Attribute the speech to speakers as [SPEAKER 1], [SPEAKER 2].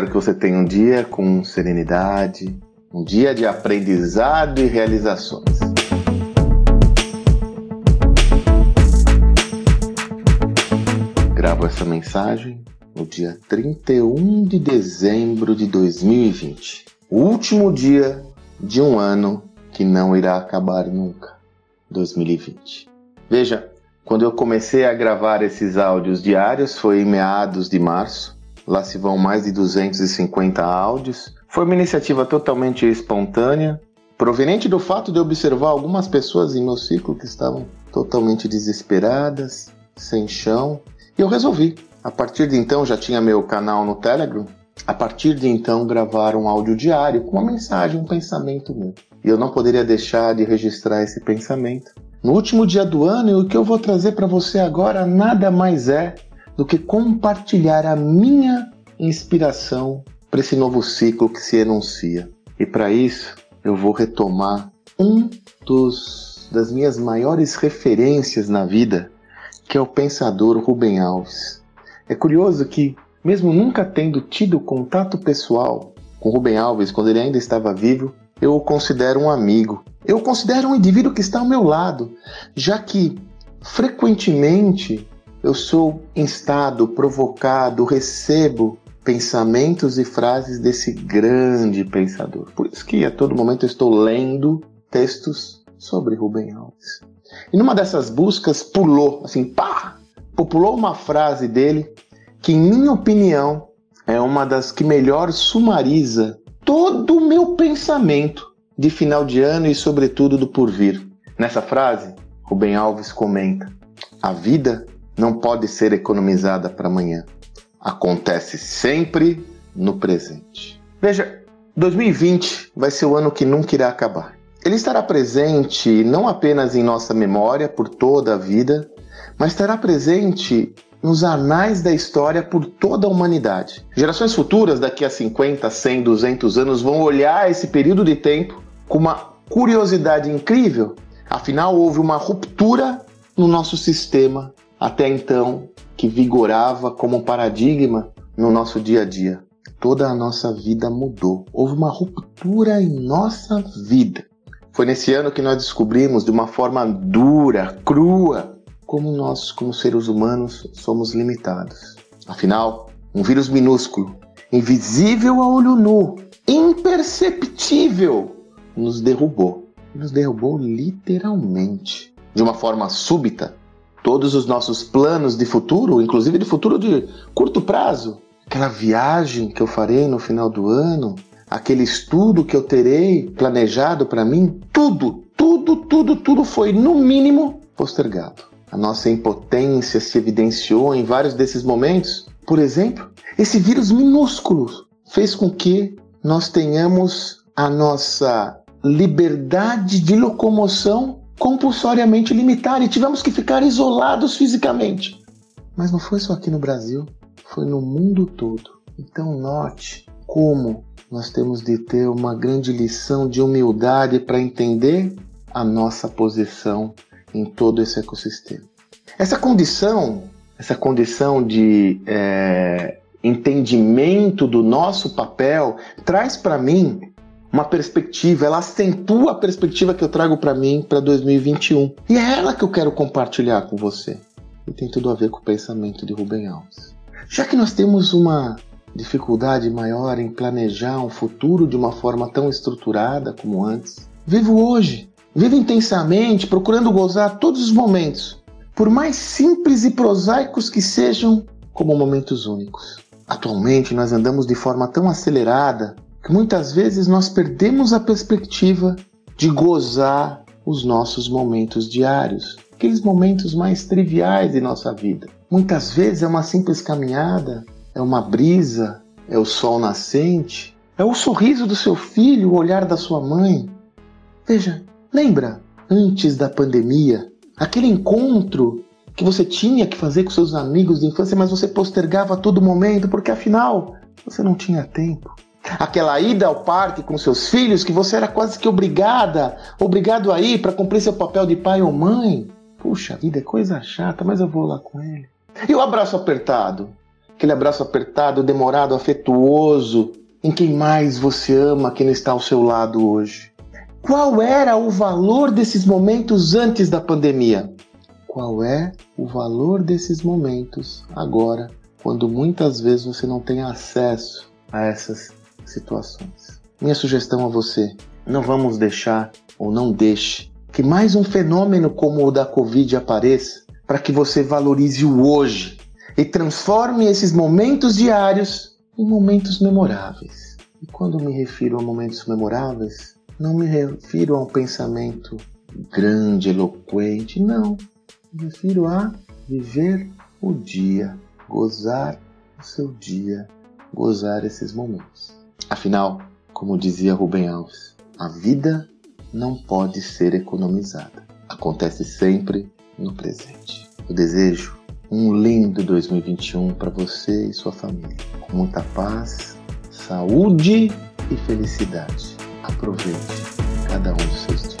[SPEAKER 1] espero que você tenha um dia com serenidade, um dia de aprendizado e realizações. Gravo essa mensagem no dia 31 de dezembro de 2020, o último dia de um ano que não irá acabar nunca 2020. Veja, quando eu comecei a gravar esses áudios diários foi em meados de março. Lá se vão mais de 250 áudios. Foi uma iniciativa totalmente espontânea, proveniente do fato de observar algumas pessoas em meu ciclo que estavam totalmente desesperadas, sem chão, e eu resolvi. A partir de então já tinha meu canal no Telegram. A partir de então gravar um áudio diário com uma mensagem, um pensamento meu. E eu não poderia deixar de registrar esse pensamento no último dia do ano, e o que eu vou trazer para você agora nada mais é do que compartilhar a minha inspiração para esse novo ciclo que se enuncia. E para isso, eu vou retomar um dos das minhas maiores referências na vida, que é o pensador Rubem Alves. É curioso que, mesmo nunca tendo tido contato pessoal com Rubem Alves quando ele ainda estava vivo, eu o considero um amigo. Eu o considero um indivíduo que está ao meu lado, já que frequentemente eu sou instado, provocado, recebo pensamentos e frases desse grande pensador. Por isso que a todo momento eu estou lendo textos sobre Rubem Alves. E numa dessas buscas pulou, assim, pá, populou uma frase dele que, em minha opinião, é uma das que melhor sumariza todo o meu pensamento de final de ano e, sobretudo, do porvir. Nessa frase, Rubem Alves comenta: A vida não pode ser economizada para amanhã. Acontece sempre no presente. Veja, 2020 vai ser o ano que nunca irá acabar. Ele estará presente não apenas em nossa memória por toda a vida, mas estará presente nos anais da história por toda a humanidade. Gerações futuras, daqui a 50, 100, 200 anos, vão olhar esse período de tempo com uma curiosidade incrível. Afinal, houve uma ruptura no nosso sistema até então que vigorava como paradigma no nosso dia a dia. Toda a nossa vida mudou. Houve uma ruptura em nossa vida. Foi nesse ano que nós descobrimos de uma forma dura, crua, como nós, como seres humanos, somos limitados. Afinal, um vírus minúsculo, invisível a olho nu, imperceptível, nos derrubou. Nos derrubou literalmente. De uma forma súbita, todos os nossos planos de futuro, inclusive de futuro de curto prazo, aquela viagem que eu farei no final do ano, aquele estudo que eu terei planejado para mim, tudo, tudo, tudo, tudo foi no mínimo postergado. A nossa impotência se evidenciou em vários desses momentos. Por exemplo, esse vírus minúsculo fez com que nós tenhamos a nossa liberdade de locomoção compulsoriamente limitada e tivemos que ficar isolados fisicamente. Mas não foi só aqui no Brasil, foi no mundo todo. Então note como nós temos de ter uma grande lição de humildade para entender a nossa posição em todo esse ecossistema. Essa condição, essa condição de é, entendimento do nosso papel, traz para mim uma perspectiva, ela acentua a perspectiva que eu trago para mim para 2021. E é ela que eu quero compartilhar com você. E tem tudo a ver com o pensamento de Rubem Alves. Já que nós temos uma dificuldade maior em planejar um futuro de uma forma tão estruturada como antes, vivo hoje, Viva intensamente, procurando gozar todos os momentos, por mais simples e prosaicos que sejam, como momentos únicos. Atualmente nós andamos de forma tão acelerada que muitas vezes nós perdemos a perspectiva de gozar os nossos momentos diários, aqueles momentos mais triviais de nossa vida. Muitas vezes é uma simples caminhada, é uma brisa, é o sol nascente, é o sorriso do seu filho, o olhar da sua mãe. Veja, Lembra, antes da pandemia, aquele encontro que você tinha que fazer com seus amigos de infância, mas você postergava a todo momento porque afinal você não tinha tempo. Aquela ida ao parque com seus filhos que você era quase que obrigada, obrigado a ir para cumprir seu papel de pai ou mãe. Puxa vida, é coisa chata, mas eu vou lá com ele. E o abraço apertado, aquele abraço apertado, demorado, afetuoso, em quem mais você ama, quem está ao seu lado hoje. Qual era o valor desses momentos antes da pandemia? Qual é o valor desses momentos agora, quando muitas vezes você não tem acesso a essas situações? Minha sugestão a você: não vamos deixar ou não deixe que mais um fenômeno como o da Covid apareça para que você valorize o hoje e transforme esses momentos diários em momentos memoráveis. E quando me refiro a momentos memoráveis, não me refiro a um pensamento grande, eloquente, não. Me refiro a viver o dia, gozar o seu dia, gozar esses momentos. Afinal, como dizia Rubem Alves, a vida não pode ser economizada. Acontece sempre no presente. Eu desejo um lindo 2021 para você e sua família, com muita paz, saúde e felicidade. Aproveite cada um dos seus dias.